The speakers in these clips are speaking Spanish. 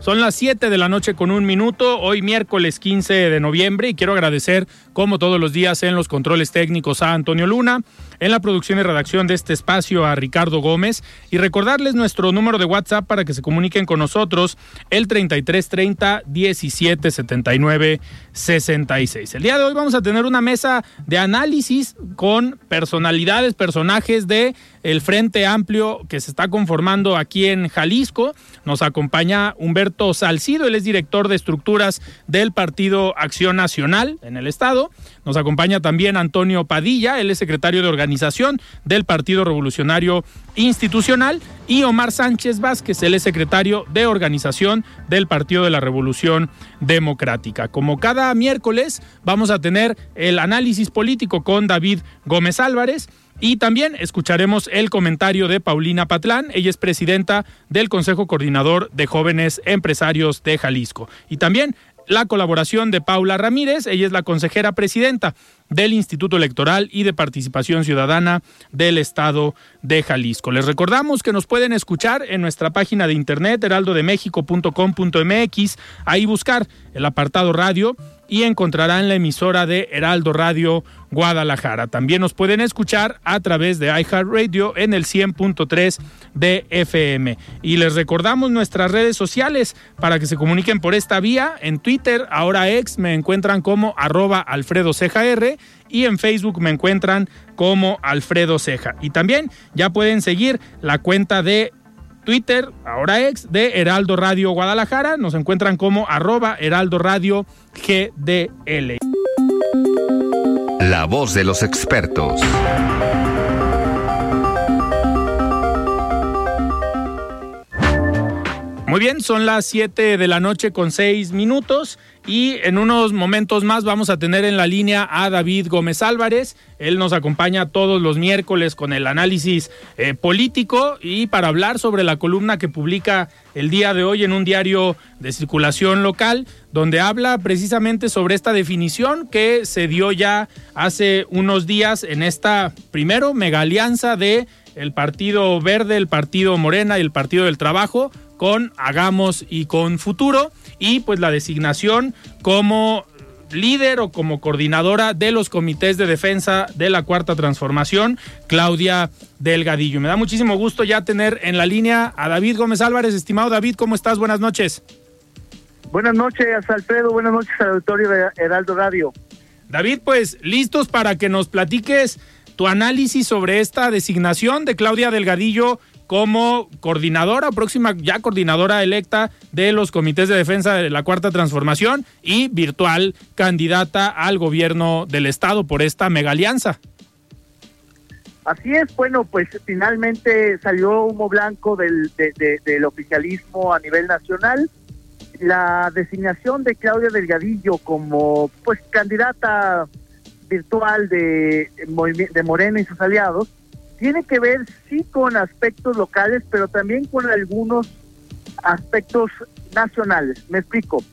Son las 7 de la noche con un minuto, hoy miércoles 15 de noviembre, y quiero agradecer, como todos los días, en los controles técnicos a Antonio Luna, en la producción y redacción de este espacio a Ricardo Gómez, y recordarles nuestro número de WhatsApp para que se comuniquen con nosotros, el 3330 1779 66. El día de hoy vamos a tener una mesa de análisis con personalidades, personajes de el Frente Amplio que se está conformando aquí en Jalisco. Nos acompaña Humberto Salcido, él es director de estructuras del Partido Acción Nacional en el Estado. Nos acompaña también Antonio Padilla, él es secretario de organización del Partido Revolucionario Institucional. Y Omar Sánchez Vázquez, él es secretario de organización del Partido de la Revolución Democrática. Como cada miércoles, vamos a tener el análisis político con David Gómez Álvarez. Y también escucharemos el comentario de Paulina Patlán, ella es presidenta del Consejo Coordinador de Jóvenes Empresarios de Jalisco. Y también la colaboración de Paula Ramírez, ella es la consejera presidenta del Instituto Electoral y de Participación Ciudadana del Estado de Jalisco. Les recordamos que nos pueden escuchar en nuestra página de internet heraldodemexico.com.mx, ahí buscar el apartado radio y encontrarán la emisora de Heraldo Radio Guadalajara. También nos pueden escuchar a través de iHeartRadio en el 100.3 de FM. Y les recordamos nuestras redes sociales para que se comuniquen por esta vía. En Twitter, ahora ex, me encuentran como arroba Alfredo y en Facebook me encuentran como Alfredo Ceja. Y también ya pueden seguir la cuenta de Twitter, ahora ex, de Heraldo Radio Guadalajara. Nos encuentran como arroba Heraldo Radio GDL. La voz de los expertos. Muy bien, son las 7 de la noche con 6 minutos y en unos momentos más vamos a tener en la línea a David Gómez Álvarez. Él nos acompaña todos los miércoles con el análisis eh, político y para hablar sobre la columna que publica el día de hoy en un diario de circulación local, donde habla precisamente sobre esta definición que se dio ya hace unos días en esta, primero, mega alianza de el Partido Verde, el Partido Morena y el Partido del Trabajo con Hagamos y con Futuro y pues la designación como líder o como coordinadora de los comités de defensa de la Cuarta Transformación, Claudia Delgadillo. Me da muchísimo gusto ya tener en la línea a David Gómez Álvarez. Estimado David, ¿cómo estás? Buenas noches. Buenas noches, Alfredo. Buenas noches al auditorio de Heraldo Radio. David, pues listos para que nos platiques tu análisis sobre esta designación de Claudia Delgadillo como coordinadora, próxima ya coordinadora electa de los comités de defensa de la Cuarta Transformación y virtual candidata al gobierno del Estado por esta mega alianza. Así es, bueno, pues finalmente salió humo blanco del, del oficialismo a nivel nacional. La designación de Claudia Delgadillo como pues candidata virtual de, de Morena y sus aliados tiene que ver sí con aspectos locales, pero también con algunos aspectos nacionales. Me explico.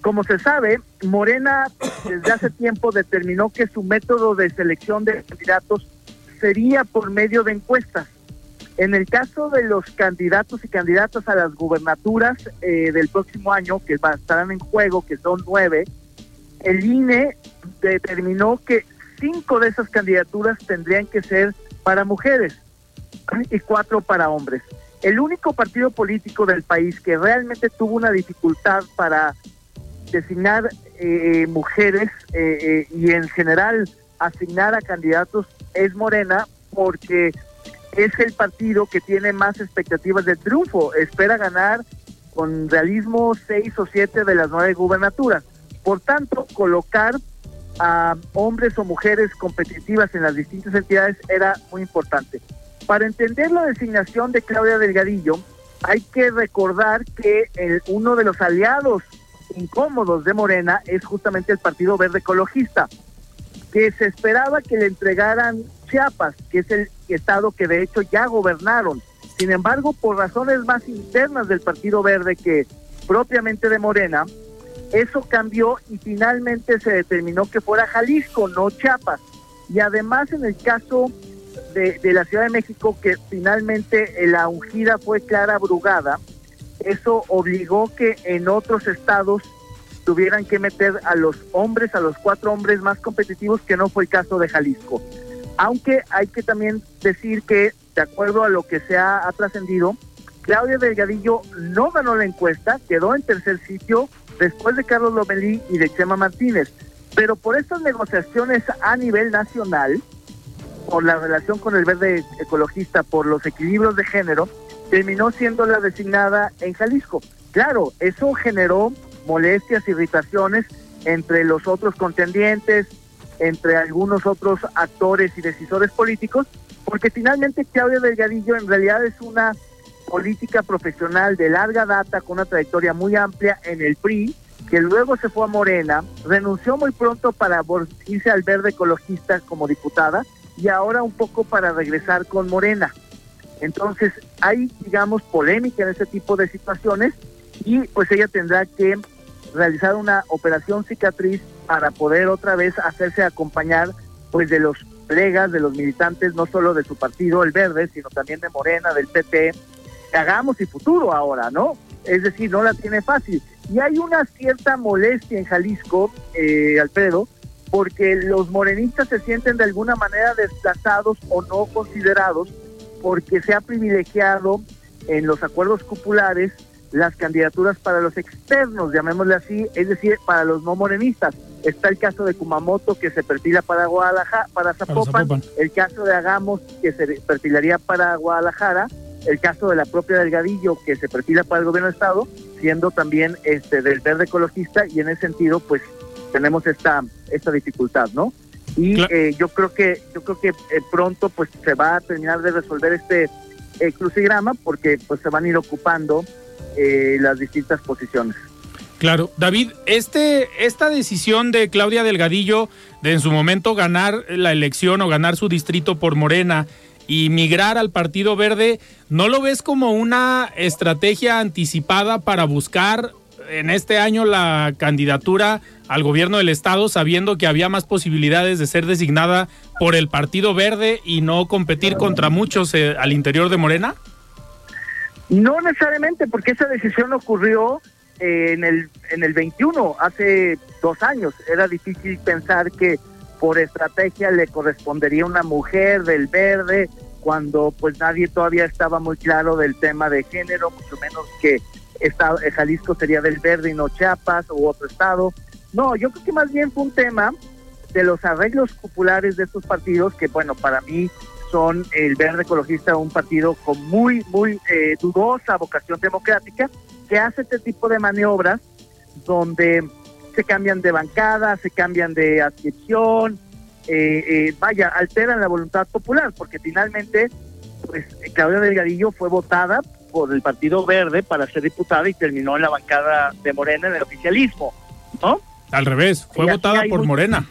Como se sabe, Morena desde hace tiempo determinó que su método de selección de candidatos sería por medio de encuestas. En el caso de los candidatos y candidatas a las gubernaturas eh, del próximo año, que estarán en juego, que son nueve, el INE determinó que cinco de esas candidaturas tendrían que ser para mujeres y cuatro para hombres. El único partido político del país que realmente tuvo una dificultad para designar eh, mujeres eh, eh, y en general asignar a candidatos es Morena porque es el partido que tiene más expectativas de triunfo. Espera ganar con realismo seis o siete de las nueve gubernaturas. Por tanto, colocar a hombres o mujeres competitivas en las distintas entidades era muy importante. Para entender la designación de Claudia Delgadillo, hay que recordar que el, uno de los aliados incómodos de Morena es justamente el Partido Verde Ecologista, que se esperaba que le entregaran Chiapas, que es el estado que de hecho ya gobernaron. Sin embargo, por razones más internas del Partido Verde que propiamente de Morena, eso cambió y finalmente se determinó que fuera Jalisco, no Chiapas. Y además en el caso de, la Ciudad de México, que finalmente la ungida fue Clara Brugada, eso obligó que en otros estados tuvieran que meter a los hombres, a los cuatro hombres más competitivos, que no fue el caso de Jalisco. Aunque hay que también decir que, de acuerdo a lo que se ha trascendido, Claudia Delgadillo no ganó la encuesta, quedó en tercer sitio después de Carlos Lomelí y de Chema Martínez. Pero por estas negociaciones a nivel nacional, por la relación con el verde ecologista, por los equilibrios de género, terminó siendo la designada en Jalisco. Claro, eso generó molestias, irritaciones entre los otros contendientes, entre algunos otros actores y decisores políticos, porque finalmente Claudia Delgadillo en realidad es una política profesional de larga data con una trayectoria muy amplia en el PRI, que luego se fue a Morena, renunció muy pronto para irse al verde ecologista como diputada y ahora un poco para regresar con Morena. Entonces hay, digamos, polémica en ese tipo de situaciones y pues ella tendrá que realizar una operación cicatriz para poder otra vez hacerse acompañar pues de los plegas, de los militantes, no solo de su partido, el verde, sino también de Morena, del PT, hagamos y futuro ahora, ¿no? Es decir, no la tiene fácil. Y hay una cierta molestia en Jalisco, eh, Alfredo, porque los morenistas se sienten de alguna manera desplazados o no considerados porque se ha privilegiado en los acuerdos cupulares las candidaturas para los externos, llamémosle así, es decir, para los no morenistas. Está el caso de Kumamoto que se perfila para Guadalajara, para Zapopan, el caso de Agamos que se perfilaría para Guadalajara, el caso de la propia Delgadillo que se perfila para el gobierno de estado, siendo también este del verde ecologista y en ese sentido pues tenemos esta esta dificultad, ¿no? Y eh, yo creo que yo creo que eh, pronto pues se va a terminar de resolver este eh, crucigrama porque pues se van a ir ocupando las distintas posiciones. Claro, David, este, esta decisión de Claudia Delgadillo de en su momento ganar la elección o ganar su distrito por Morena, y migrar al Partido Verde, ¿no lo ves como una estrategia anticipada para buscar en este año la candidatura al gobierno del estado sabiendo que había más posibilidades de ser designada por el Partido Verde y no competir contra muchos eh, al interior de Morena? No necesariamente, porque esa decisión ocurrió eh, en el en el 21, hace dos años. Era difícil pensar que por estrategia le correspondería una mujer del verde, cuando pues nadie todavía estaba muy claro del tema de género, mucho menos que estado, eh, Jalisco sería del verde y no Chiapas u otro estado. No, yo creo que más bien fue un tema de los arreglos populares de estos partidos, que bueno, para mí son el verde ecologista, un partido con muy, muy eh, dudosa vocación democrática, que hace este tipo de maniobras donde se cambian de bancada, se cambian de adscripción, eh, eh, vaya, alteran la voluntad popular, porque finalmente, pues Claudia Delgadillo fue votada por el Partido Verde para ser diputada y terminó en la bancada de Morena en el oficialismo, ¿no? Al revés, fue votada por Morena.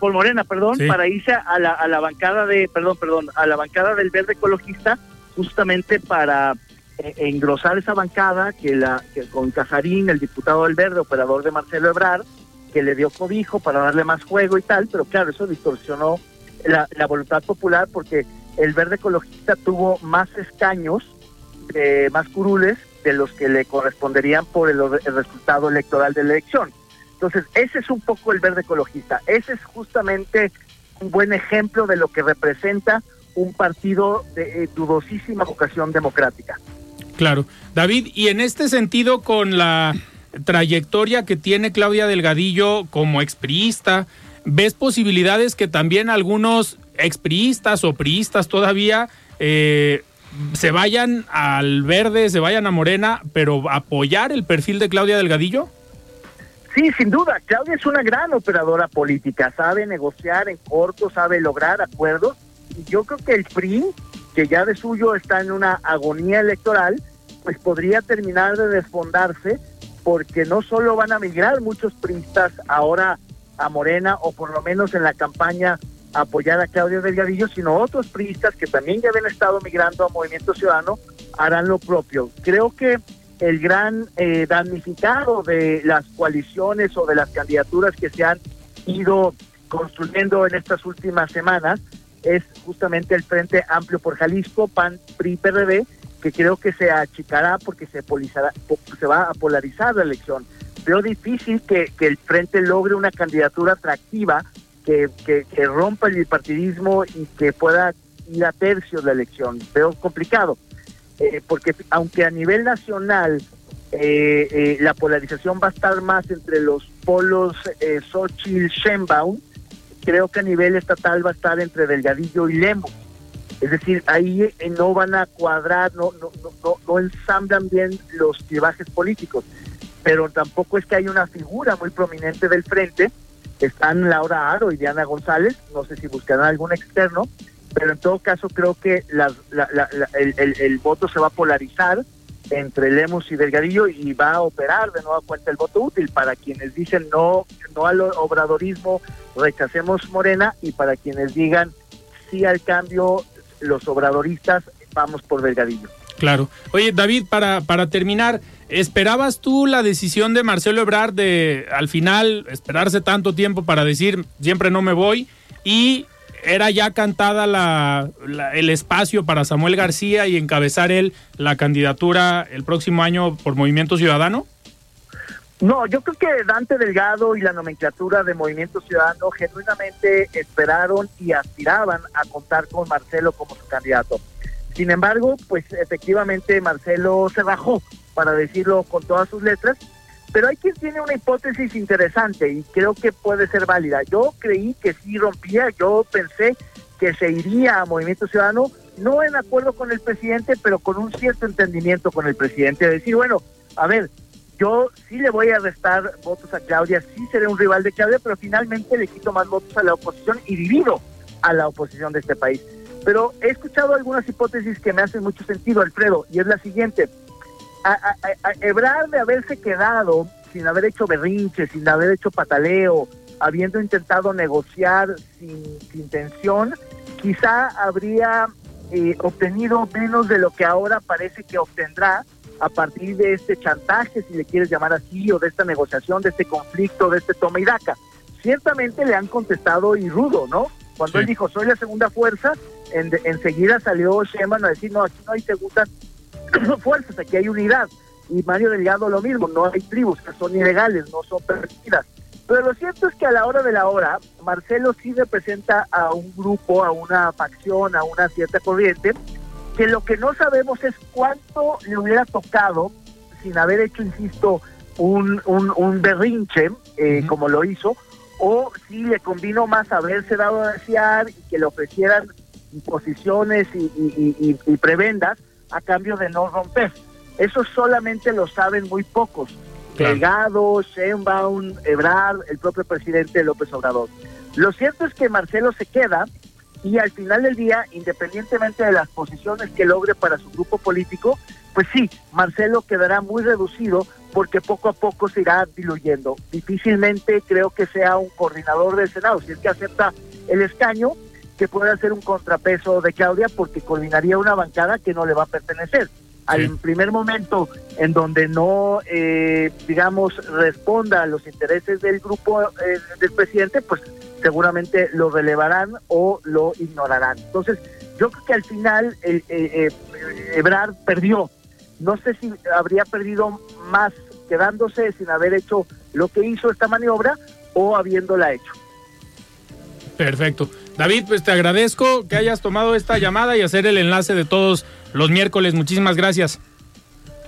Por Morena, perdón, para irse a la, a la bancada de, perdón, perdón, a la bancada del Verde Ecologista, justamente para eh, engrosar esa bancada que la con Casarín, el diputado del Verde, operador de Marcelo Ebrard, que le dio cobijo para darle más juego y tal, pero claro, eso distorsionó la, voluntad popular porque el Verde Ecologista tuvo más escaños, más curules de los que le corresponderían por el, resultado electoral de la elección. Entonces, ese es un poco el verde ecologista. Ese es justamente un buen ejemplo de lo que representa un partido de eh, dudosísima vocación democrática. Claro. David, y en este sentido, con la trayectoria que tiene Claudia Delgadillo como expriista, ¿ves posibilidades que también algunos expriistas o priistas todavía eh, se vayan al verde, se vayan a Morena, pero apoyar el perfil de Claudia Delgadillo? Sí, sin duda. Claudia es una gran operadora política, sabe negociar en corto, sabe lograr acuerdos. Y yo creo que el PRI, que ya de suyo está en una agonía electoral, pues podría terminar de desfondarse porque no solo van a migrar muchos priistas ahora a Morena o por lo menos en la campaña apoyar a Claudia Delgadillo, sino otros priistas que también ya habían estado migrando a Movimiento Ciudadano harán lo propio. Creo que el gran eh, damnificado de las coaliciones o de las candidaturas que se han ido construyendo en estas últimas semanas es justamente el Frente Amplio por Jalisco, PAN, PRI, PRD, que creo que se achicará porque se, se va a polarizar la elección. Veo difícil que, el Frente logre una candidatura atractiva que, que, que rompa el bipartidismo y que pueda ir a tercios la elección. Veo complicado. Eh, porque aunque a nivel nacional eh, eh, la polarización va a estar más entre los polos eh, Xochitl, Sheinbaum, creo que a nivel estatal va a estar entre Delgadillo y Lemo. Es decir, ahí no van a cuadrar, no, no, no, no ensamblan bien los clivajes políticos, pero tampoco es que hay una figura muy prominente del frente. Están Laura Aro y Diana González, no sé si buscarán algún externo, pero en todo caso creo que el, voto se va a polarizar entre Lemos y Delgadillo y va a operar de nueva cuenta el voto útil. Para quienes dicen no, no al obradorismo, rechacemos Morena y para quienes digan sí al cambio, los obradoristas vamos por Delgadillo. Claro. Oye, David, para, para terminar, ¿esperabas tú la decisión de Marcelo Ebrard de al final esperarse tanto tiempo para decir siempre no me voy y era ya cantada la, el espacio para Samuel García y encabezar él la candidatura el próximo año por Movimiento Ciudadano? No, yo creo que Dante Delgado y la nomenclatura de Movimiento Ciudadano genuinamente esperaron y aspiraban a contar con Marcelo como su candidato. Sin embargo, pues efectivamente Marcelo se bajó, para decirlo con todas sus letras, pero hay quien tiene una hipótesis interesante y creo que puede ser válida. Yo creí que sí rompía, yo pensé que se iría a Movimiento Ciudadano, no en acuerdo con el presidente, pero con un cierto entendimiento con el presidente. De decir, bueno, a ver, yo sí le voy a restar votos a Claudia, sí seré un rival de Claudia, pero finalmente le quito más votos a la oposición y divido a la oposición de este país. Pero he escuchado algunas hipótesis que me hacen mucho sentido, Alfredo, y es la siguiente a, a, de haberse quedado sin haber hecho berrinche, sin haber hecho pataleo, habiendo intentado negociar sin, intención, quizá habría eh, obtenido menos de lo que ahora parece que obtendrá a partir de este chantaje, si le quieres llamar así, o de esta negociación, de este conflicto, de este toma y daca. Ciertamente le han contestado y rudo, ¿no? Cuando él dijo, soy la segunda fuerza, en, enseguida salió Sheinbaum a decir, no, aquí no hay segunda fuerzas, aquí hay unidad. Y Mario Delgado lo mismo, no hay tribus que son ilegales, no son permitidas. Pero lo cierto es que a la hora de la hora, Marcelo sí representa a un grupo, a una facción, a una cierta corriente, que lo que no sabemos es cuánto le hubiera tocado, sin haber hecho, insisto, un, un, berrinche, eh, como lo hizo, o si le convino más haberse dado a desear y que le ofrecieran posiciones y, y prebendas a cambio de no romper. Eso solamente lo saben muy pocos. Delgado, Sheinbaum, Ebrard, el propio presidente López Obrador. Lo cierto es que Marcelo se queda y al final del día, independientemente de las posiciones que logre para su grupo político, pues sí, Marcelo quedará muy reducido porque poco a poco se irá diluyendo. Difícilmente creo que sea un coordinador del Senado, si es que acepta el escaño, que pueda ser un contrapeso de Claudia porque coordinaría una bancada que no le va a pertenecer. Al primer momento en donde no, eh, digamos, responda a los intereses del grupo eh, del presidente, pues seguramente lo relevarán o lo ignorarán. Entonces, yo creo que al final el, eh, Ebrard perdió. No sé si habría perdido más quedándose sin haber hecho lo que hizo esta maniobra o habiéndola hecho. Perfecto. David, pues te agradezco que hayas tomado esta llamada y hacer el enlace de todos los miércoles. Muchísimas gracias.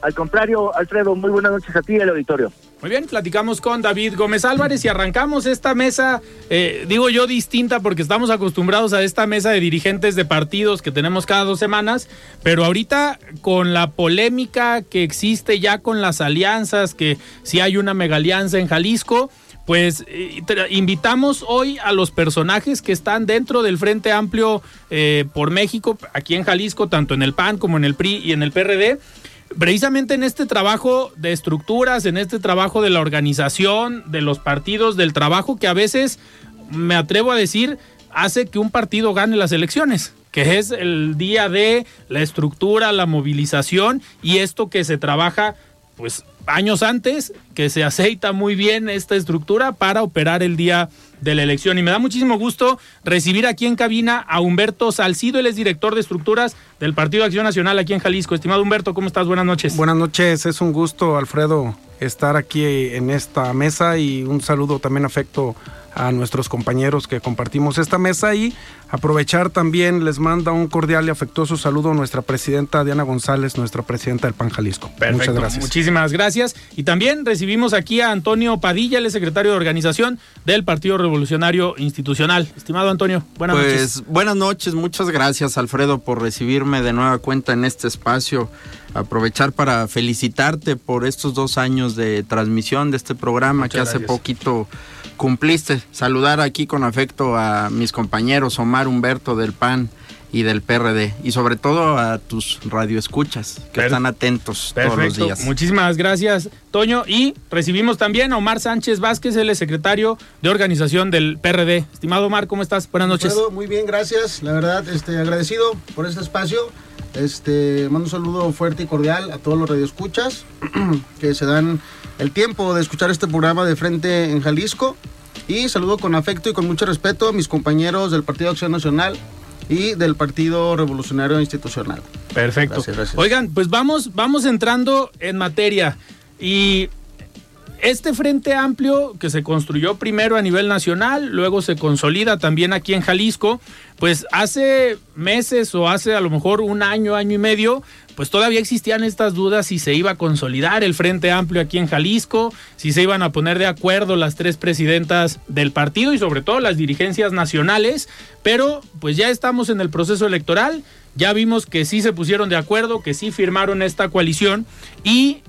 Al contrario, Alfredo, muy buenas noches a ti y al auditorio. Muy bien, platicamos con David Gómez Álvarez y arrancamos esta mesa, eh, digo yo distinta porque estamos acostumbrados a esta mesa de dirigentes de partidos que tenemos cada dos semanas, pero ahorita con la polémica que existe ya con las alianzas, que si hay una mega alianza en Jalisco, pues eh, invitamos hoy a los personajes que están dentro del Frente Amplio eh, por México, aquí en Jalisco, tanto en el PAN como en el PRI y en el PRD precisamente en este trabajo de estructuras, en este trabajo de la organización, de los partidos, del trabajo que a veces, me atrevo a decir, hace que un partido gane las elecciones, que es el día de la estructura, la movilización y esto que se trabaja pues años antes, que se aceita muy bien esta estructura para operar el día de la elección. Y me da muchísimo gusto recibir aquí en cabina a Humberto Salcido, él es director de estructuras del Partido Acción Nacional aquí en Jalisco. Estimado Humberto, ¿cómo estás? Buenas noches. Buenas noches, es un gusto, Alfredo, estar aquí en esta mesa y un saludo también afecto a nuestros compañeros que compartimos esta mesa y aprovechar también les manda un cordial y afectuoso saludo a nuestra presidenta Diana González, nuestra presidenta del PAN Jalisco. Muchas gracias. Muchísimas gracias. Y también recibimos aquí a Antonio Padilla, el secretario de organización del Partido Revolucionario Institucional. Estimado Antonio, buenas pues, noches. Buenas noches, muchas gracias Alfredo por recibirme de nueva cuenta en este espacio. Aprovechar para felicitarte por estos dos años de transmisión de este programa que hace poquito cumpliste. Saludar aquí con afecto a mis compañeros Omar Humberto del PAN y del PRD y sobre todo a tus radioescuchas que están atentos todos los días. Muchísimas gracias, Toño. Y recibimos también a Omar Sánchez Vázquez, el secretario de organización del PRD. Estimado Omar, ¿cómo estás? Buenas noches. Muy bien, gracias. La verdad, este, agradecido por este espacio. Este, mando un saludo fuerte y cordial a todos los radioescuchas que se dan el tiempo de escuchar este programa de frente en Jalisco. Y saludo con afecto y con mucho respeto a mis compañeros del Partido Acción Nacional y del Partido Revolucionario Institucional. Perfecto. Oigan, pues vamos, vamos entrando en materia. Y este Frente Amplio que se construyó primero a nivel nacional, luego se consolida también aquí en Jalisco, pues hace meses o hace a lo mejor un año, año y medio, pues todavía existían estas dudas si se iba a consolidar el Frente Amplio aquí en Jalisco, si se iban a poner de acuerdo las tres presidentas del partido y sobre todo las dirigencias nacionales, pero pues ya estamos en el proceso electoral, ya vimos que sí se pusieron de acuerdo, que sí firmaron esta coalición y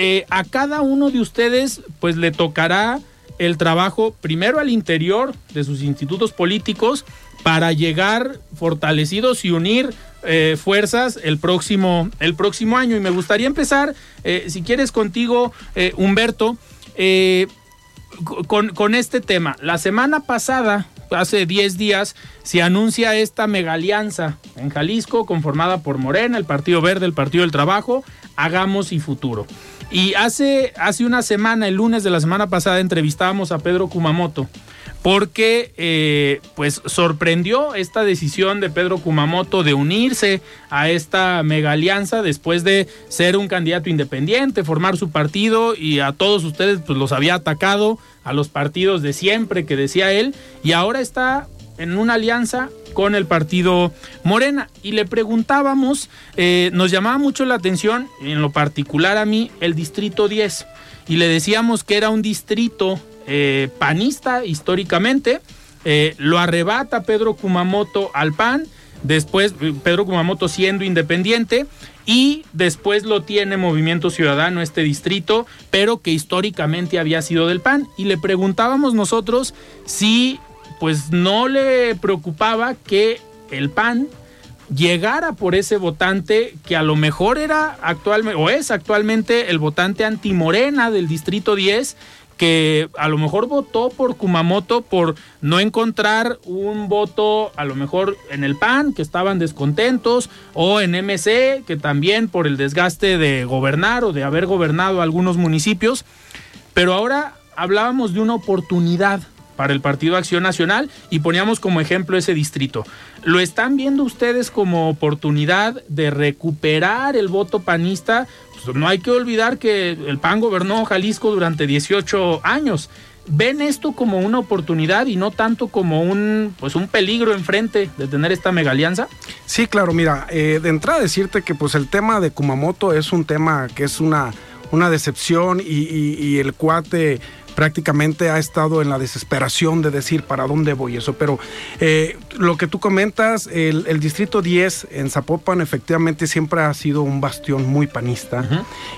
eh, a cada uno de ustedes pues le tocará el trabajo primero al interior de sus institutos políticos para llegar fortalecidos y unir eh, fuerzas el próximo, el próximo año. Y me gustaría empezar, eh, si quieres, contigo, Humberto, con, con, este tema. La semana pasada, hace 10 días, se anuncia esta mega alianza en Jalisco, conformada por Morena, el Partido Verde, el Partido del Trabajo, Hagamos y Futuro. Y hace, hace una semana, el lunes de la semana pasada, entrevistábamos a Pedro Kumamoto porque eh, pues sorprendió esta decisión de Pedro Kumamoto de unirse a esta mega alianza después de ser un candidato independiente, formar su partido y a todos ustedes pues los había atacado a los partidos de siempre que decía él y ahora está en una alianza con el partido Morena. Y le preguntábamos, eh, nos llamaba mucho la atención, en lo particular a mí, el Distrito 10. Y le decíamos que era un distrito eh, panista históricamente. Eh, lo arrebata Pedro Kumamoto al PAN, después Pedro Kumamoto siendo independiente y después lo tiene Movimiento Ciudadano este distrito, pero que históricamente había sido del PAN. Y le preguntábamos nosotros si pues no le preocupaba que el PAN llegara por ese votante que a lo mejor era actualmente o es actualmente el votante antimorena del distrito 10 que a lo mejor votó por Kumamoto por no encontrar un voto a lo mejor en el PAN, que estaban descontentos, o en MC, que también por el desgaste de gobernar o de haber gobernado algunos municipios. Pero ahora hablábamos de una oportunidad para el Partido Acción Nacional y poníamos como ejemplo ese distrito. ¿Lo están viendo ustedes como oportunidad de recuperar el voto panista? Pues no hay que olvidar que el PAN gobernó Jalisco durante 18 años. ¿Ven esto como una oportunidad y no tanto como un, pues un peligro enfrente de tener esta mega alianza? Sí, claro, mira, eh, de entrada decirte que pues el tema de Kumamoto es un tema que es una, una decepción y el cuate prácticamente ha estado en la desesperación de decir para dónde voy eso. Pero eh, lo que tú comentas, el, distrito 10 en Zapopan efectivamente siempre ha sido un bastión muy panista.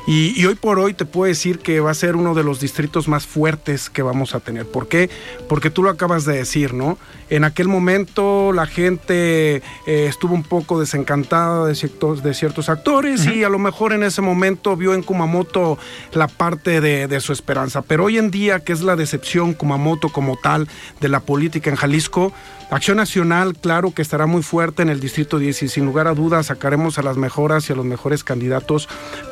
y, hoy por hoy te puedo decir que va a ser uno de los distritos más fuertes que vamos a tener. ¿Por qué? Porque tú lo acabas de decir, ¿no? En aquel momento la gente eh, estuvo un poco desencantada de ciertos, de ciertos actores y a lo mejor en ese momento vio en Kumamoto la parte de, de su esperanza. Pero hoy en día que es la decepción Kumamoto como tal de la política en Jalisco. Acción Nacional, claro que estará muy fuerte en el Distrito 10 y sin lugar a dudas sacaremos a las mejoras y a los mejores candidatos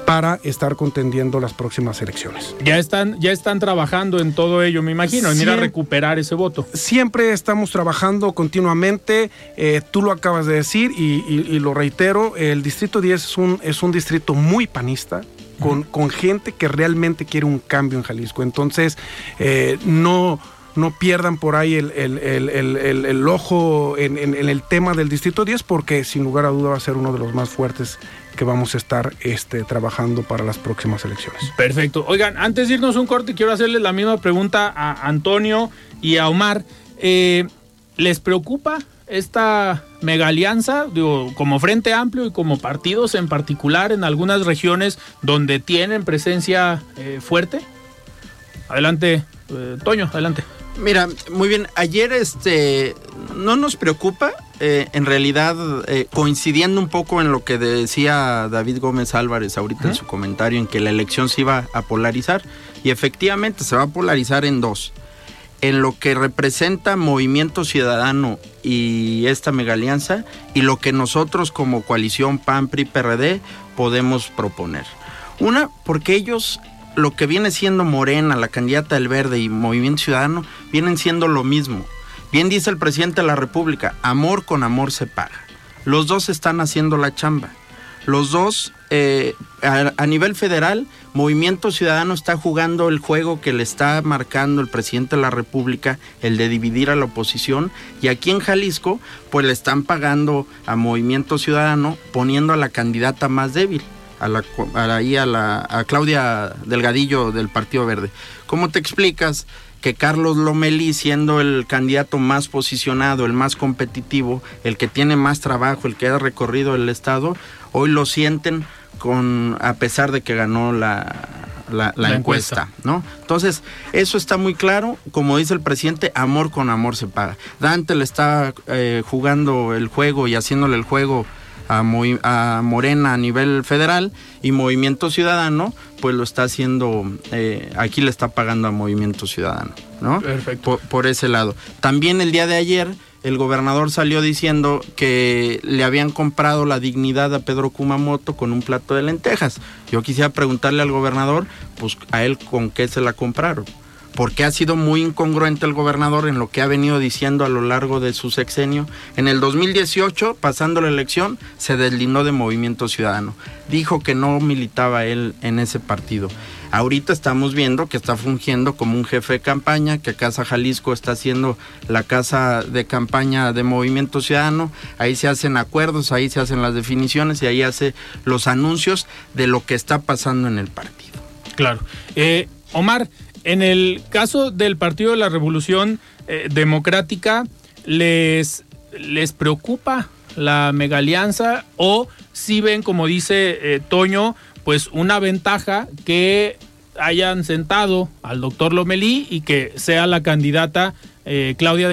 para estar contendiendo las próximas elecciones. Ya están, ya están trabajando en todo ello, me imagino, en ir a recuperar ese voto. Siempre estamos trabajando continuamente, eh, tú lo acabas de decir y, lo reitero, el Distrito 10 es un, es un distrito muy panista, con, gente que realmente quiere un cambio en Jalisco. Entonces, eh, no no pierdan por ahí el, ojo en, el tema del Distrito 10 porque sin lugar a duda va a ser uno de los más fuertes que vamos a estar este, trabajando para las próximas elecciones. Perfecto. Oigan, antes de irnos un corte, quiero hacerles la misma pregunta a Antonio y a Omar. Eh, ¿Les preocupa esta mega alianza, digo, como Frente Amplio y como partidos en particular en algunas regiones donde tienen presencia eh, fuerte? Adelante, eh, Toño, adelante. Mira, muy bien, ayer este no nos preocupa, eh, en realidad coincidiendo un poco en lo que decía David Gómez Álvarez ahorita en su comentario, en que la elección se iba a polarizar, y efectivamente se va a polarizar en dos en lo que representa Movimiento Ciudadano y esta mega alianza y lo que nosotros como coalición PAN, PRI, PRD podemos proponer. Una, porque ellos, lo que viene siendo Morena, la candidata del Verde y Movimiento Ciudadano, vienen siendo lo mismo. Bien dice el presidente de la República, amor con amor se paga. Los dos están haciendo la chamba. Los dos, eh, a, nivel federal, Movimiento Ciudadano está jugando el juego que le está marcando el presidente de la República, el de dividir a la oposición, y aquí en Jalisco, pues le están pagando a Movimiento Ciudadano poniendo a la candidata más débil. A, la, a, la, a Claudia Delgadillo del Partido Verde. ¿Cómo te explicas que Carlos Lomelí, siendo el candidato más posicionado, el más competitivo, el que tiene más trabajo, el que ha recorrido el Estado, hoy lo sienten con a pesar de que ganó la, la, encuesta, ¿no? Entonces, eso está muy claro. Como dice el presidente, amor con amor se paga. Dante le está eh, jugando el juego y haciéndole el juego a, a, Morena a nivel federal y Movimiento Ciudadano, pues lo está haciendo, eh, aquí le está pagando a Movimiento Ciudadano, ¿no? Perfecto. por ese lado. También el día de ayer el gobernador salió diciendo que le habían comprado la dignidad a Pedro Kumamoto con un plato de lentejas. Yo quisiera preguntarle al gobernador, pues a él con qué se la compraron. Porque ha sido muy incongruente el gobernador en lo que ha venido diciendo a lo largo de su sexenio. En el 2018, pasando la elección, se deslindó de Movimiento Ciudadano. Dijo que no militaba él en ese partido. Ahorita estamos viendo que está fungiendo como un jefe de campaña, que Casa Jalisco está haciendo la casa de campaña de Movimiento Ciudadano. Ahí se hacen acuerdos, ahí se hacen las definiciones y ahí hace los anuncios de lo que está pasando en el partido. Claro. Eh, Omar, en el caso del Partido de la Revolución eh, Democrática, ¿les, ¿les preocupa la mega alianza o si ven, como dice eh, Toño, pues una ventaja que hayan sentado al doctor Lomelí y que sea la candidata eh, Claudia.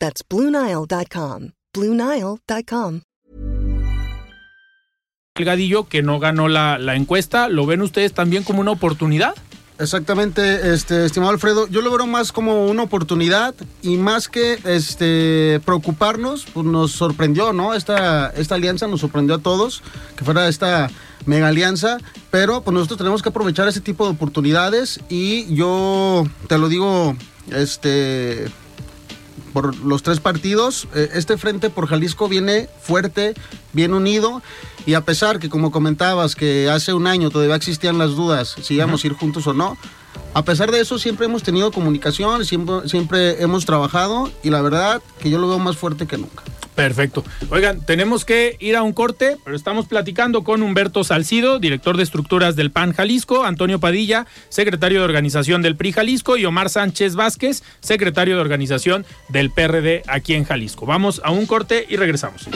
That's BlueNile.com. BlueNile.com. El Gadillo que no ganó la, la encuesta, ¿lo ven ustedes también como una oportunidad? Exactamente, este, estimado Alfredo, yo lo veo más como una oportunidad y más que este, preocuparnos, pues nos sorprendió, ¿no? Esta, esta alianza nos sorprendió a todos, que fuera esta mega alianza, pero pues nosotros tenemos que aprovechar ese tipo de oportunidades y yo te lo digo, este, por los tres partidos. Eh, este frente por Jalisco viene fuerte, bien unido. Y a pesar que, como comentabas, que hace un año todavía existían las dudas si íbamos a ir juntos o no, a pesar de eso siempre hemos tenido comunicación, siempre, siempre hemos trabajado y la verdad que yo lo veo más fuerte que nunca. Perfecto. Oigan, tenemos que ir a un corte, pero estamos platicando con Humberto Salcido, director de estructuras del PAN Jalisco, Antonio Padilla, secretario de organización del PRI Jalisco, y Omar Sánchez Vázquez, secretario de organización del PRD aquí en Jalisco. Vamos a un corte y regresamos.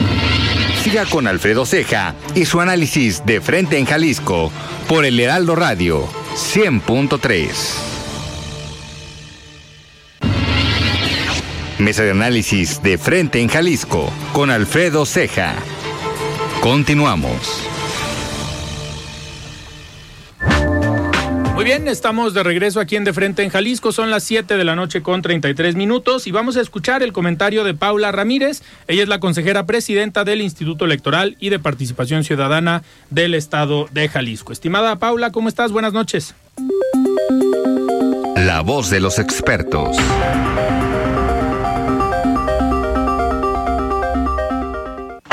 Siga con Alfredo Ceja y su análisis de frente en Jalisco por el Heraldo Radio 100.3. Mesa de análisis de frente en Jalisco con Alfredo Ceja. Continuamos. Muy bien, estamos de regreso aquí en De Frente en Jalisco. Son las 7 de la noche con 33 minutos y vamos a escuchar el comentario de Paula Ramírez. Ella es la consejera presidenta del Instituto Electoral y de Participación Ciudadana del Estado de Jalisco. Estimada Paula, ¿cómo estás? Buenas noches. La voz de los expertos.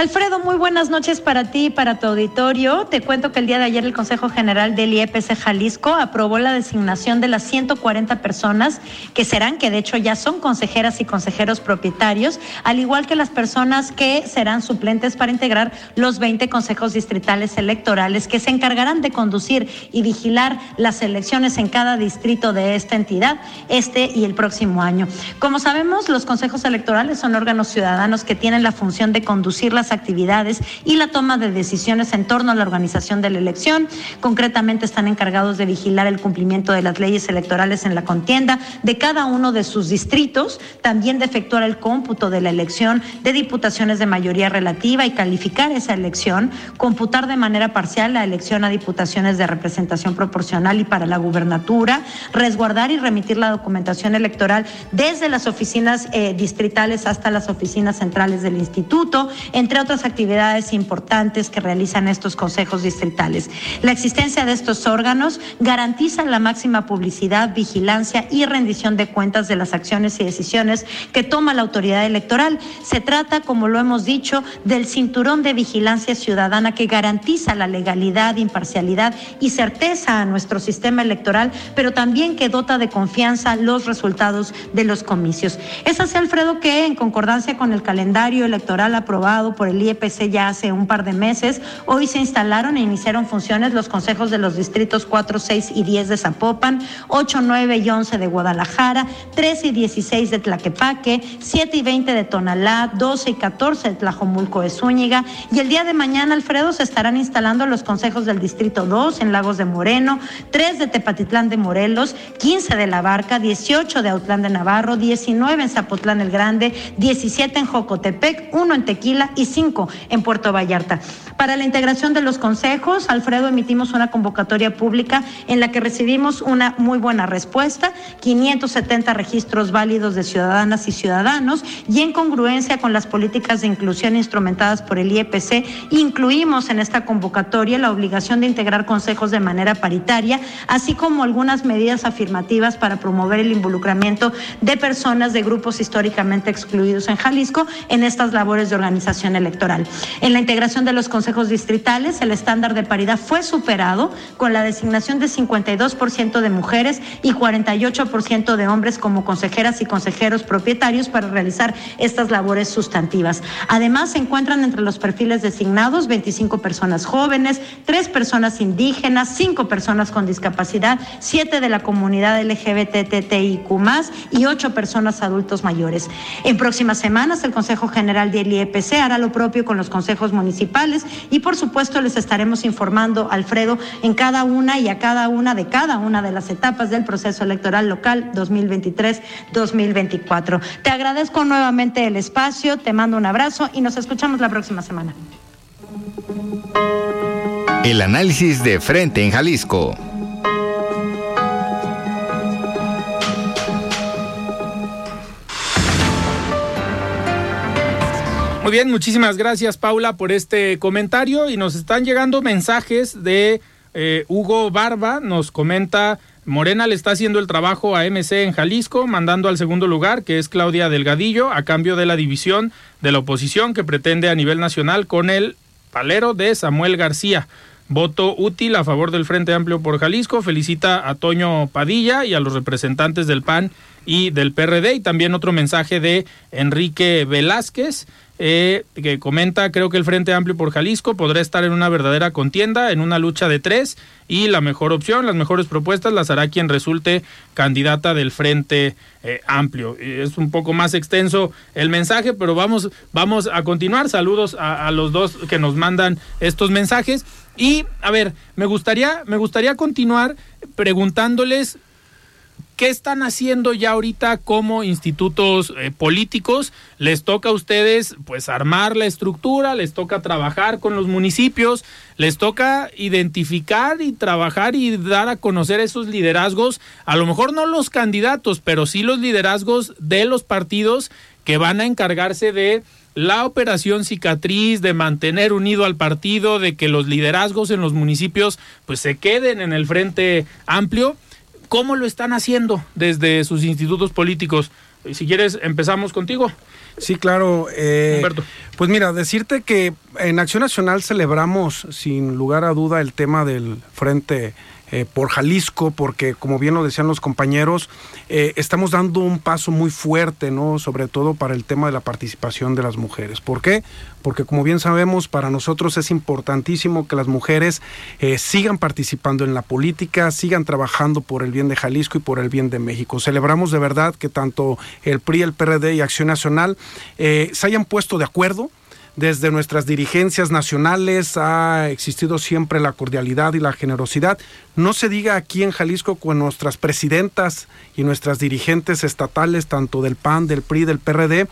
Alfredo, muy buenas noches para ti y para tu auditorio. Te cuento que el día de ayer el Consejo General del IEPC Jalisco aprobó la designación de las 140 personas que serán, que de hecho ya son consejeras y consejeros propietarios, al igual que las personas que serán suplentes para integrar los 20 consejos distritales electorales que se encargarán de conducir y vigilar las elecciones en cada distrito de esta entidad este y el próximo año. Como sabemos, los consejos electorales son órganos ciudadanos que tienen la función de conducir las actividades y la toma de decisiones en torno a la organización de la elección. Concretamente están encargados de vigilar el cumplimiento de las leyes electorales en la contienda de cada uno de sus distritos, también de efectuar el cómputo de la elección de diputaciones de mayoría relativa y calificar esa elección, computar de manera parcial la elección a diputaciones de representación proporcional y para la gubernatura, resguardar y remitir la documentación electoral desde las oficinas eh, distritales hasta las oficinas centrales del instituto, entre otras actividades importantes que realizan estos consejos distritales. La existencia de estos órganos garantiza la máxima publicidad, vigilancia y rendición de cuentas de las acciones y decisiones que toma la autoridad electoral. Se trata, como lo hemos dicho, del cinturón de vigilancia ciudadana que garantiza la legalidad, imparcialidad y certeza a nuestro sistema electoral, pero también que dota de confianza los resultados de los comicios. Es así, Alfredo, que en concordancia con el calendario electoral aprobado por el IEPC IEPC ya hace un par de meses. Hoy se instalaron e iniciaron funciones los consejos de los distritos 4, 6 y 10 de Zapopan, 8, 9 y 11 de Guadalajara, 13 y 16 de Tlaquepaque, 7 y 20 de Tonalá, 12 y 14 de Tlajomulco de Zúñiga. Y el día de mañana, Alfredo, se estarán instalando los consejos del distrito 2 en Lagos de Moreno, 3 de Tepatitlán de Morelos, 15 de La Barca, 18 de Autlán de Navarro, 19 en Zapotlán el Grande, 17 en Jocotepec, 1 en Tequila y 5 en Puerto Vallarta. Para la integración de los consejos, Alfredo, emitimos una convocatoria pública en la que recibimos una muy buena respuesta, 570 registros válidos de ciudadanas y ciudadanos y en congruencia con las políticas de inclusión instrumentadas por el IEPC, incluimos en esta convocatoria la obligación de integrar consejos de manera paritaria, así como algunas medidas afirmativas para promover el involucramiento de personas de grupos históricamente excluidos en Jalisco en estas labores de organización electoral. En la integración de los consejos distritales, el estándar de paridad fue superado con la designación de 52% de mujeres y 48% de hombres como consejeras y consejeros propietarios para realizar estas labores sustantivas. Además, se encuentran entre los perfiles designados 25 personas jóvenes, 3 personas indígenas, 5 personas con discapacidad, 7 de la comunidad LGBTTIQ y 8 personas adultos mayores. En próximas semanas, el Consejo General del IEPC hará lo propio con los consejos municipales y, por supuesto, les estaremos informando, Alfredo, en cada una y a cada una de cada una de las etapas del proceso electoral local 2023-2024. Te agradezco nuevamente el espacio, te mando un abrazo y nos escuchamos la próxima semana. El análisis de frente en Jalisco. Muy bien, muchísimas gracias Paula por este comentario y nos están llegando mensajes de eh, Hugo Barba, nos comenta Morena le está haciendo el trabajo a MC en Jalisco, mandando al segundo lugar, que es Claudia Delgadillo, a cambio de la división de la oposición que pretende a nivel nacional con el palero de Samuel García. Voto útil a favor del Frente Amplio por Jalisco. Felicita a Toño Padilla y a los representantes del PAN y del PRD. Y también otro mensaje de Enrique Velázquez eh, que comenta, creo que el Frente Amplio por Jalisco podrá estar en una verdadera contienda, en una lucha de tres, y la mejor opción, las mejores propuestas las hará quien resulte candidata del Frente eh, Amplio. Es un poco más extenso el mensaje, pero vamos, vamos a continuar. Saludos a, a los dos que nos mandan estos mensajes. Y, a ver, me gustaría, me gustaría continuar preguntándoles ¿Qué están haciendo ya ahorita como institutos eh, políticos? Les toca a ustedes pues armar la estructura, les toca trabajar con los municipios, les toca identificar y trabajar y dar a conocer esos liderazgos, a lo mejor no los candidatos, pero sí los liderazgos de los partidos que van a encargarse de la operación cicatriz, de mantener unido al partido, de que los liderazgos en los municipios pues se queden en el frente amplio ¿Cómo lo están haciendo desde sus institutos políticos? Si quieres, empezamos contigo. Sí, claro. Eh, pues mira, decirte que en Acción Nacional celebramos sin lugar a duda el tema del Frente eh, por Jalisco, porque como bien lo decían los compañeros, eh, estamos dando un paso muy fuerte, ¿no? Sobre todo para el tema de la participación de las mujeres. ¿Por qué? Porque como bien sabemos, para nosotros es importantísimo que las mujeres eh, sigan participando en la política, sigan trabajando por el bien de Jalisco y por el bien de México. Celebramos de verdad que tanto el PRI, el PRD y Acción Nacional se hayan puesto de acuerdo desde nuestras dirigencias nacionales ha existido siempre la cordialidad y la generosidad. No se diga aquí en Jalisco con nuestras presidentas y nuestras dirigentes estatales, tanto del PAN, del PRI, del PRD,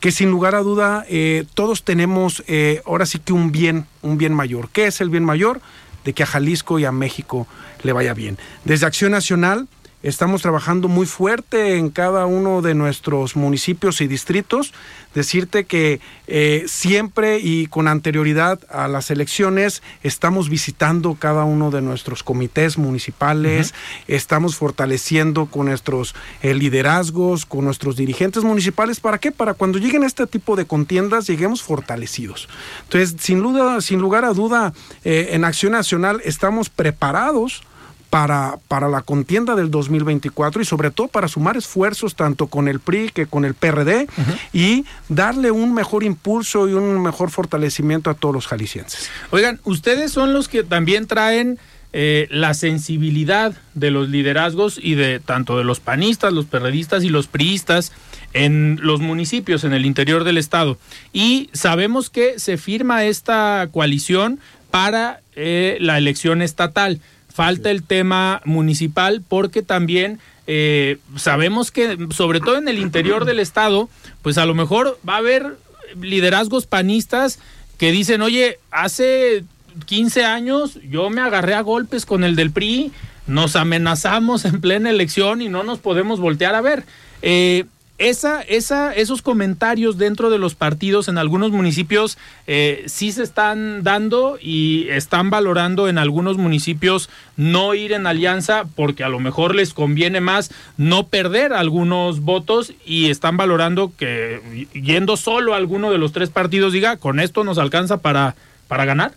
que sin lugar a duda eh, todos tenemos eh, ahora sí que un bien, un bien mayor. ¿Qué es el bien mayor? De que a Jalisco y a México le vaya bien. Desde Acción Nacional Estamos trabajando muy fuerte en cada uno de nuestros municipios y distritos. Decirte que eh, siempre y con anterioridad a las elecciones estamos visitando cada uno de nuestros comités municipales, estamos fortaleciendo con nuestros eh, liderazgos, con nuestros dirigentes municipales. ¿Para qué? Para cuando lleguen este tipo de contiendas lleguemos fortalecidos. Entonces, sin, duda, sin lugar a duda, eh, en Acción Nacional estamos preparados para, para la contienda del 2024 y sobre todo para sumar esfuerzos tanto con el PRI que con el PRD y darle un mejor impulso y un mejor fortalecimiento a todos los jaliscienses. Oigan, ustedes son los que también traen eh, la sensibilidad de los liderazgos y de tanto de los panistas, los perredistas y los priistas en los municipios en el interior del estado. Y sabemos que se firma esta coalición para eh, la elección estatal. Falta el tema municipal porque también eh, sabemos que, sobre todo en el interior del estado, pues a lo mejor va a haber liderazgos panistas que dicen, oye, hace 15 años yo me agarré a golpes con el del PRI, nos amenazamos en plena elección y no nos podemos voltear a ver. Eh, esa, esa, esos comentarios dentro de los partidos en algunos municipios eh, sí se están dando y están valorando en algunos municipios no ir en alianza porque a lo mejor les conviene más no perder algunos votos y están valorando que yendo solo a alguno de los tres partidos diga con esto nos alcanza para, para ganar.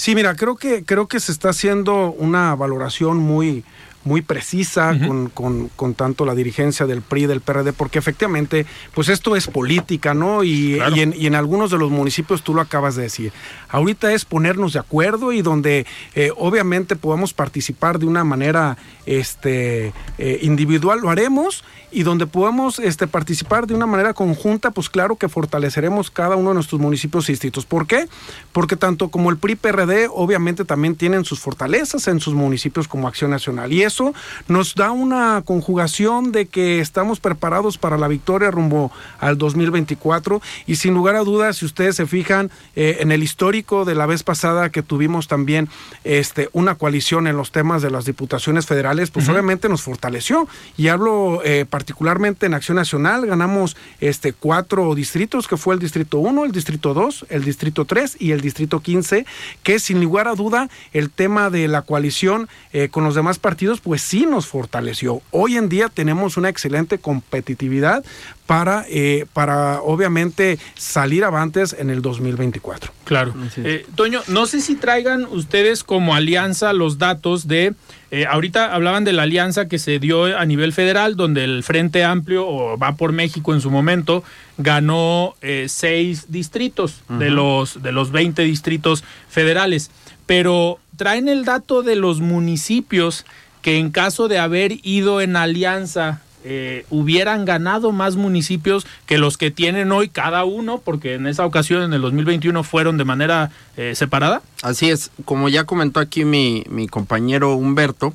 Sí, mira, creo que, creo que se está haciendo una valoración muy, muy precisa con, con, con, tanto la dirigencia del PRI, del PRD, porque efectivamente, pues esto es política, ¿no? Y, y, en, y, en, algunos de los municipios tú lo acabas de decir. Ahorita es ponernos de acuerdo y donde eh, obviamente podamos participar de una manera este, eh, individual, lo haremos y donde podamos este, participar de una manera conjunta, pues claro que fortaleceremos cada uno de nuestros municipios y distritos. ¿Por qué? Porque tanto como el PRI PRD obviamente también tienen sus fortalezas en sus municipios como Acción Nacional y eso nos da una conjugación de que estamos preparados para la victoria rumbo al 2024 y sin lugar a dudas, si ustedes se fijan eh, en el histórico de la vez pasada que tuvimos también este, una coalición en los temas de las diputaciones federales, pues uh -huh. obviamente nos fortaleció y hablo eh, particularmente en Acción Nacional, ganamos este, cuatro distritos, que fue el Distrito 1, el Distrito 2, el Distrito 3 y el Distrito 15, que sin lugar a duda el tema de la coalición eh, con los demás partidos, pues sí nos fortaleció. Hoy en día tenemos una excelente competitividad para, eh, para obviamente salir avantes en el 2024. Claro. Eh, Toño, no sé si traigan ustedes como alianza los datos de, eh, ahorita hablaban de la alianza que se dio a nivel federal, donde el Frente Amplio o Va por México en su momento ganó eh, seis distritos uh -huh. de, los, de los 20 distritos federales, pero traen el dato de los municipios que en caso de haber ido en alianza eh, hubieran ganado más municipios que los que tienen hoy cada uno, porque en esa ocasión, en el 2021, fueron de manera eh, separada? Así es, como ya comentó aquí mi, mi compañero Humberto,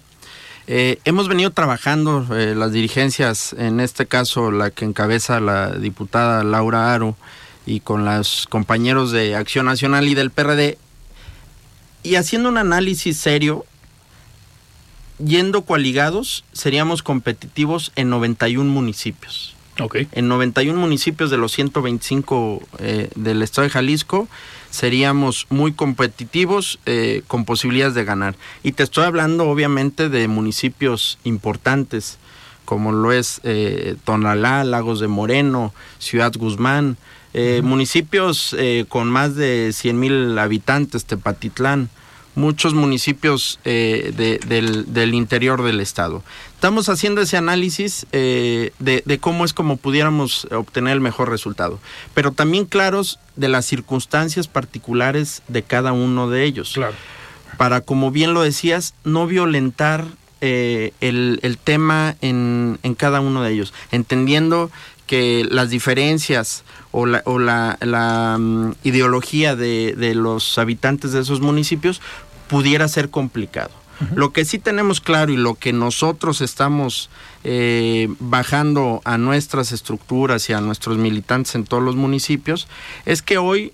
eh, hemos venido trabajando las dirigencias, en este caso la que encabeza la diputada Laura Aro y con los compañeros de Acción Nacional y del PRD, y haciendo un análisis serio yendo coaligados, seríamos competitivos en 91 municipios. Okay. En 91 municipios de los 125 eh, del estado de Jalisco seríamos muy competitivos eh, con posibilidades de ganar. Y te estoy hablando obviamente de municipios importantes como lo es eh, Tonalá, Lagos de Moreno, Ciudad Guzmán, uh -huh. municipios con más de 100 mil habitantes, Tepatitlán muchos municipios eh, de, del, del, interior del estado. Estamos haciendo ese análisis eh, de, de, cómo es como pudiéramos obtener el mejor resultado, pero también claros de las circunstancias particulares de cada uno de ellos. Claro. Para, como bien lo decías, no violentar eh, el, el, tema en, en cada uno de ellos, entendiendo que las diferencias o la, o la, la um, ideología de, de, los habitantes de esos municipios pudiera ser complicado. Uh -huh. Lo que sí tenemos claro y lo que nosotros estamos eh, bajando a nuestras estructuras y a nuestros militantes en todos los municipios es que hoy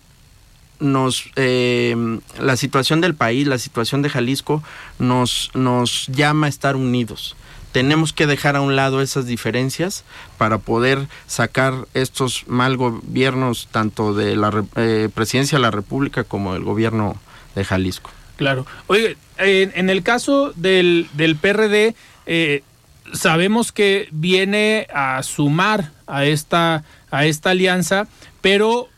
nos eh, la situación del país, la situación de Jalisco nos, nos llama a estar unidos tenemos que dejar a un lado esas diferencias para poder sacar estos mal gobiernos tanto de la eh, presidencia de la República como del gobierno de Jalisco. Claro. Oye, en, en el caso del, del PRD, eh, sabemos que viene a sumar a esta, a esta alianza, pero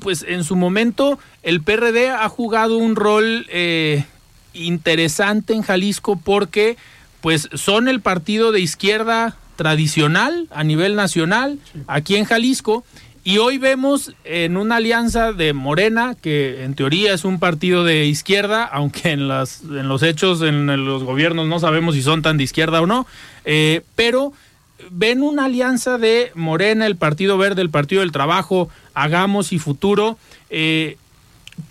pues en su momento el PRD ha jugado un rol eh, interesante en Jalisco porque pues son el partido de izquierda tradicional a nivel nacional aquí en Jalisco y hoy vemos en una alianza de Morena, que en teoría es un partido de izquierda, aunque en, las, en los hechos, en los gobiernos no sabemos si son tan de izquierda o no, eh, pero ven una alianza de Morena, el Partido Verde, el Partido del Trabajo, Hagamos y Futuro. Eh,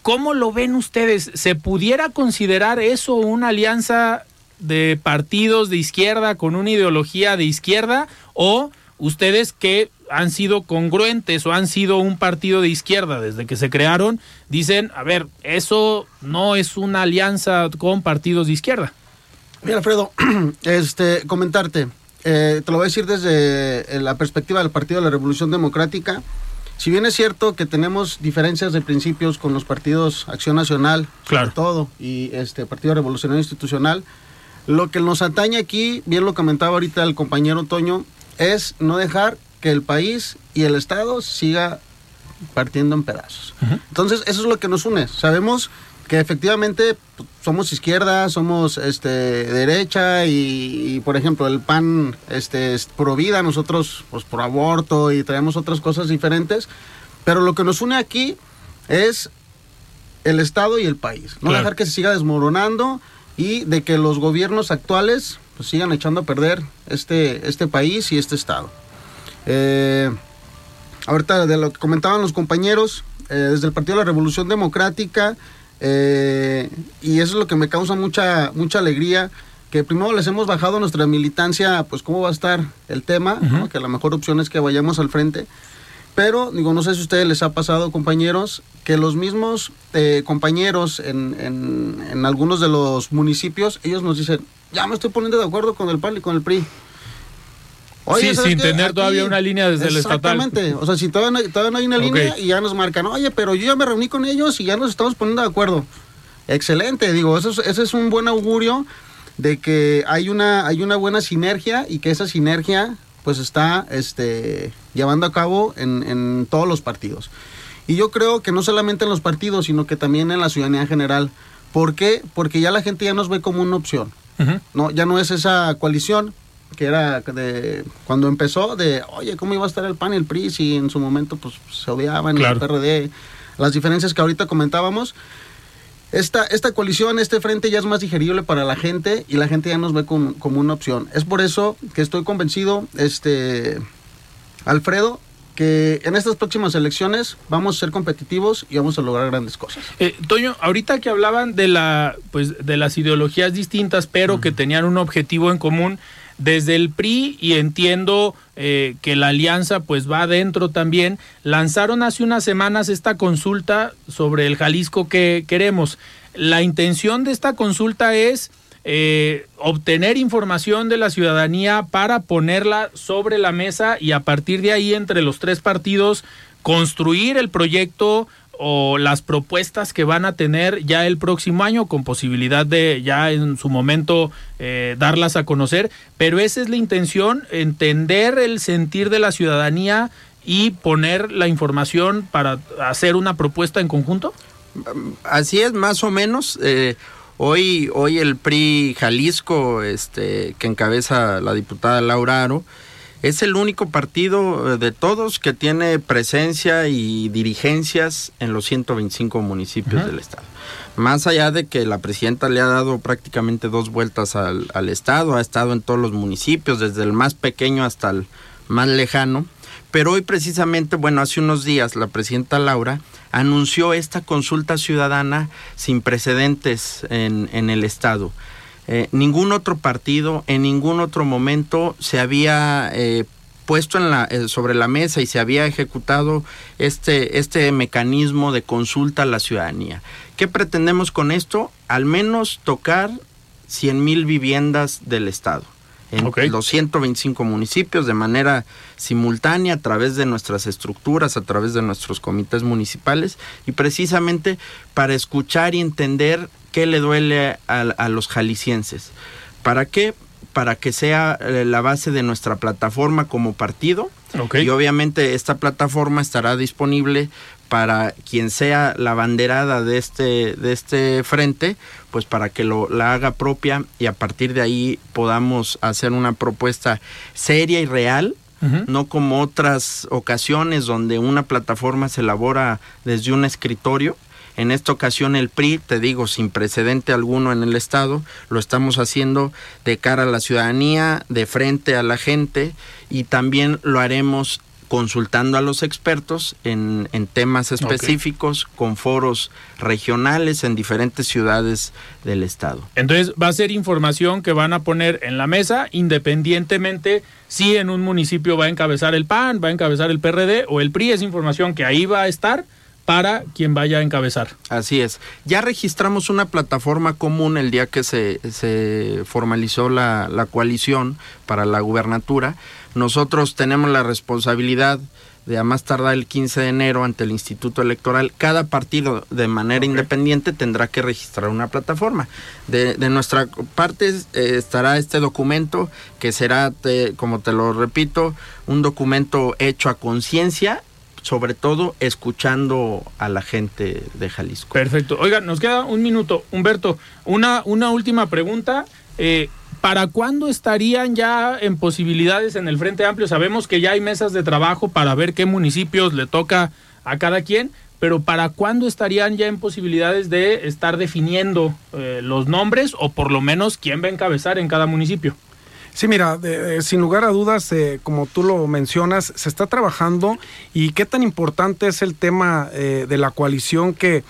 ¿Cómo lo ven ustedes? ¿Se pudiera considerar eso una alianza de partidos de izquierda con una ideología de izquierda o ustedes que han sido congruentes o han sido un partido de izquierda desde que se crearon, dicen, a ver, eso no es una alianza con partidos de izquierda. Mira, Alfredo, este, comentarte, eh, te lo voy a decir desde la perspectiva del Partido de la Revolución Democrática. Si bien es cierto que tenemos diferencias de principios con los partidos Acción Nacional, claro. todo, y este Partido Revolucionario Institucional, lo que nos atañe aquí, bien lo comentaba ahorita el compañero Toño, es no dejar que el país y el Estado siga partiendo en pedazos. Entonces, eso es lo que nos une. Sabemos que efectivamente pues, somos izquierda, somos este derecha y, por ejemplo el PAN este es pro vida, nosotros pues por aborto y traemos otras cosas diferentes, pero lo que nos une aquí es el Estado y el país, no dejar que se siga desmoronando y de que los gobiernos actuales pues, sigan echando a perder este, este país y este Estado. Eh, ahorita de lo que comentaban los compañeros, eh, desde el Partido de la Revolución Democrática, eh, y eso es lo que me causa mucha, mucha alegría, que primero les hemos bajado nuestra militancia, pues cómo va a estar el tema, que la mejor opción es que vayamos al frente. Pero, digo, no sé si a ustedes les ha pasado, compañeros, que los mismos compañeros en, en, en, algunos de los municipios, ellos nos dicen, ya me estoy poniendo de acuerdo con el PAN y con el PRI sí, sin tener todavía una línea desde el estatal. Exactamente, o sea, si todavía no, todavía no hay una línea y ya nos marcan, oye, pero yo ya me reuní con ellos y ya nos estamos poniendo de acuerdo. Excelente, digo, eso es, ese es un buen augurio de que hay una, hay una buena sinergia y que esa sinergia pues está este, llevando a cabo en, en todos los partidos. Y yo creo que no solamente en los partidos, sino que también en la ciudadanía en general. ¿Por qué? Porque ya la gente ya nos ve como una opción. no, ya no es esa coalición, que era de cuando empezó de, oye, ¿cómo iba a estar el PAN y el PRI si en su momento pues se odiaban el PRD? Las diferencias que ahorita comentábamos. Esta, esta coalición, este frente ya es más digerible para la gente y la gente ya nos ve como, una opción. Es por eso que estoy convencido, este, Alfredo, que en estas próximas elecciones vamos a ser competitivos y vamos a lograr grandes cosas. Eh, Toño, ahorita que hablaban de la, pues, de las ideologías distintas, pero que tenían un objetivo en común, desde el PRI y entiendo eh, que la alianza pues va adentro también, lanzaron hace unas semanas esta consulta sobre el Jalisco que queremos. La intención de esta consulta es eh, obtener información de la ciudadanía para ponerla sobre la mesa y a partir de ahí entre los tres partidos construir el proyecto o las propuestas que van a tener ya el próximo año con posibilidad de ya en su momento eh, darlas a conocer, pero esa es la intención, entender el sentir de la ciudadanía y poner la información para hacer una propuesta en conjunto. Así es, más o menos. Eh, hoy, hoy el PRI Jalisco, este, que encabeza la diputada Laura Aro, es el único partido eh, de todos que tiene presencia y dirigencias en los 125 municipios del estado. Más allá de que la presidenta le ha dado prácticamente dos vueltas al, al estado, ha estado en todos los municipios, desde el más pequeño hasta el más lejano. Pero hoy precisamente, bueno, hace unos días la presidenta Laura anunció esta consulta ciudadana sin precedentes en, en el estado. Eh, ningún otro partido en ningún otro momento se había eh, puesto en la, eh, sobre la mesa y se había ejecutado este, este mecanismo de consulta a la ciudadanía. ¿Qué pretendemos con esto? Al menos tocar 100 mil viviendas del Estado en los 125 municipios de manera simultánea a través de nuestras estructuras, a través de nuestros comités municipales y precisamente para escuchar y entender qué le duele a, los jaliscienses. ¿Para qué? para que sea eh, la base de nuestra plataforma como partido. Y obviamente esta plataforma estará disponible para quien sea la banderada de este, de este frente, pues para que lo, la haga propia y a partir de ahí podamos hacer una propuesta seria y real no como otras ocasiones donde una plataforma se elabora desde un escritorio. En esta ocasión el PRI, te digo, sin precedente alguno en el Estado, lo estamos haciendo de cara a la ciudadanía, de frente a la gente y también lo haremos consultando a los expertos en, temas específicos, con foros regionales en diferentes ciudades del estado. Entonces va a ser información que van a poner en la mesa independientemente si en un municipio va a encabezar el PAN, va a encabezar el PRD o el PRI, es información que ahí va a estar para quien vaya a encabezar. Así es. Ya registramos una plataforma común el día que se, se formalizó la, la coalición para la gubernatura nosotros tenemos la responsabilidad de a más tardar el 15 de enero ante el Instituto Electoral, cada partido de manera independiente tendrá que registrar una plataforma. De, nuestra parte eh, estará este documento que será, como te lo repito, un documento hecho a conciencia sobre todo escuchando a la gente de Jalisco. Perfecto. Oiga, nos queda un minuto. Humberto, una, una última pregunta. Eh, ¿Para cuándo estarían ya en posibilidades en el Frente Amplio? Sabemos que ya hay mesas de trabajo para ver qué municipios le toca a cada quien, pero ¿para cuándo estarían ya en posibilidades de estar definiendo eh, los nombres o por lo menos quién va a encabezar en cada municipio? Sí, mira, sin lugar a dudas, eh, como tú lo mencionas, se está trabajando y qué tan importante es el tema eh, de la coalición que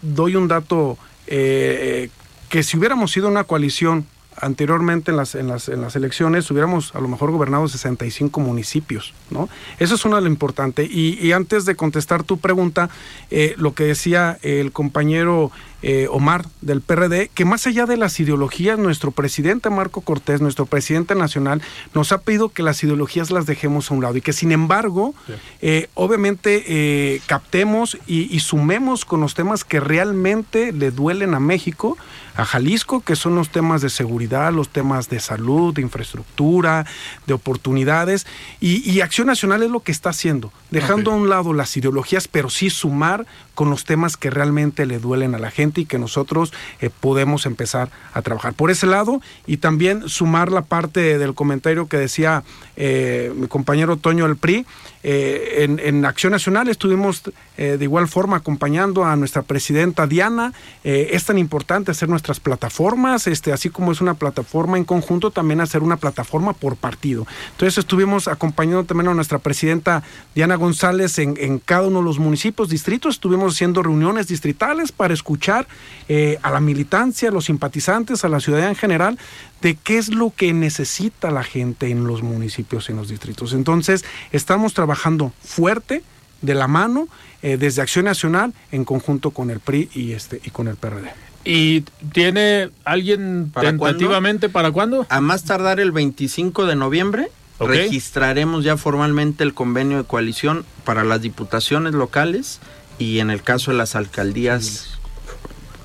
doy un dato que si hubiéramos sido una coalición anteriormente en las, en las, en las elecciones hubiéramos a lo mejor gobernado 65 municipios, ¿no? Eso es una de lo importante. Y, antes de contestar tu pregunta, eh, lo que decía el compañero eh, Omar del PRD, que más allá de las ideologías, nuestro presidente Marco Cortés, nuestro presidente nacional, nos ha pedido que las ideologías las dejemos a un lado y que sin embargo, eh, obviamente captemos y, y sumemos con los temas que realmente le duelen a México a Jalisco, que son los temas de seguridad, los temas de salud, de infraestructura, de oportunidades. Y, Acción Nacional es lo que está haciendo, dejando a un lado las ideologías, pero sí sumar con los temas que realmente le duelen a la gente y que nosotros eh, podemos empezar a trabajar. Por ese lado, y también sumar la parte del comentario que decía eh, mi compañero Toño del PRI, eh, en, Acción Nacional estuvimos de igual forma acompañando a nuestra presidenta Diana. es tan importante hacer plataformas, este, así como es una plataforma en conjunto, también hacer una plataforma por partido. Entonces estuvimos acompañando también a nuestra presidenta Diana González en, cada uno de los municipios, distritos. Estuvimos haciendo reuniones distritales para escuchar eh, a la militancia, a los simpatizantes, a la ciudadanía en general, de qué es lo que necesita la gente en los municipios, en los distritos. Entonces, estamos trabajando fuerte, de la mano, eh, desde Acción Nacional, en conjunto con el PRI y, este, y con el PRD. ¿Y tiene alguien tentativamente para cuándo? A más tardar el 25 de noviembre registraremos ya formalmente el convenio de coalición para las diputaciones locales y en el caso de las alcaldías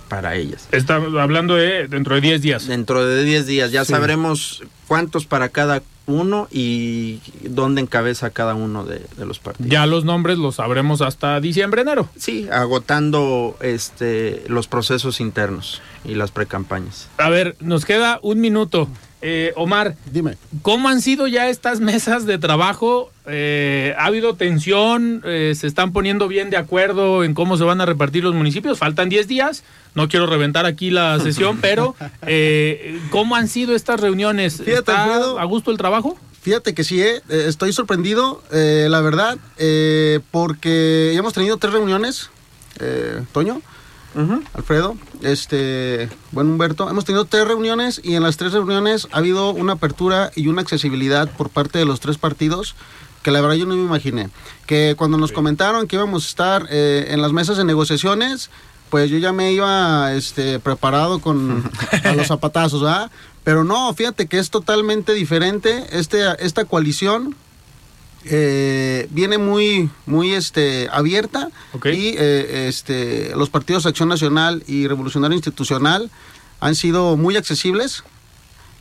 para ellas. Está hablando de dentro de 10 días. Dentro de 10 días ya sabremos cuántos para cada uno y dónde encabeza cada uno de, los partidos. Ya los nombres los sabremos hasta diciembre, enero. Sí, agotando este los procesos internos y las precampañas. A ver, nos queda un minuto. Eh, Omar, dime. ¿Cómo han sido ya estas mesas de trabajo? Eh, ¿Ha habido tensión? Eh, ¿Se están poniendo bien de acuerdo en cómo se van a repartir los municipios? Faltan 10 días. No quiero reventar aquí la sesión, pero ¿cómo han sido estas reuniones? ¿Está a gusto el trabajo? Fíjate que sí, estoy sorprendido, la verdad, porque ya hemos tenido tres reuniones, Toño. Alfredo, este, bueno Humberto, hemos tenido tres reuniones y en las tres reuniones ha habido una apertura y una accesibilidad por parte de los tres partidos que la verdad yo no me imaginé. Que cuando nos comentaron que íbamos a estar eh, en las mesas de negociaciones, pues yo ya me iba este, preparado con los zapatazos, ¿verdad? Pero no, fíjate que es totalmente diferente. Este, esta coalición eh, viene muy, muy este, abierta y eh, este, los partidos Acción Nacional y Revolucionario Institucional han sido muy accesibles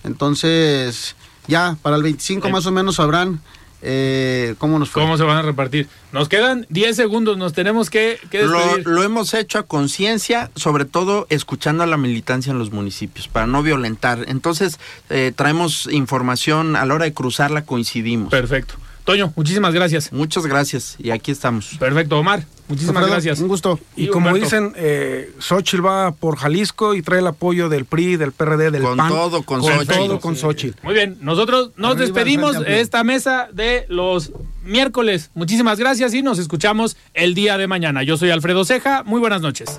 Entonces, ya para el 25 más o menos sabrán eh, cómo nos ¿Cómo se van a repartir? Nos quedan 10 segundos, nos tenemos que, lo, lo, hemos hecho a conciencia, sobre todo escuchando a la militancia en los municipios, para no violentar. Entonces, eh, traemos información, a la hora de cruzarla coincidimos. Perfecto. Toño, muchísimas gracias. Muchas gracias y aquí estamos. Perfecto, Omar. Muchísimas gracias. Un gusto. Y, como dicen, eh, Xochitl va por Jalisco y trae el apoyo del PRI, del PRD, del con PAN. Todo, con, con todo con Xochitl. Muy bien, nosotros nos despedimos de esta mesa de los miércoles. Muchísimas gracias y nos escuchamos el día de mañana. Yo soy Alfredo Ceja. Muy buenas noches.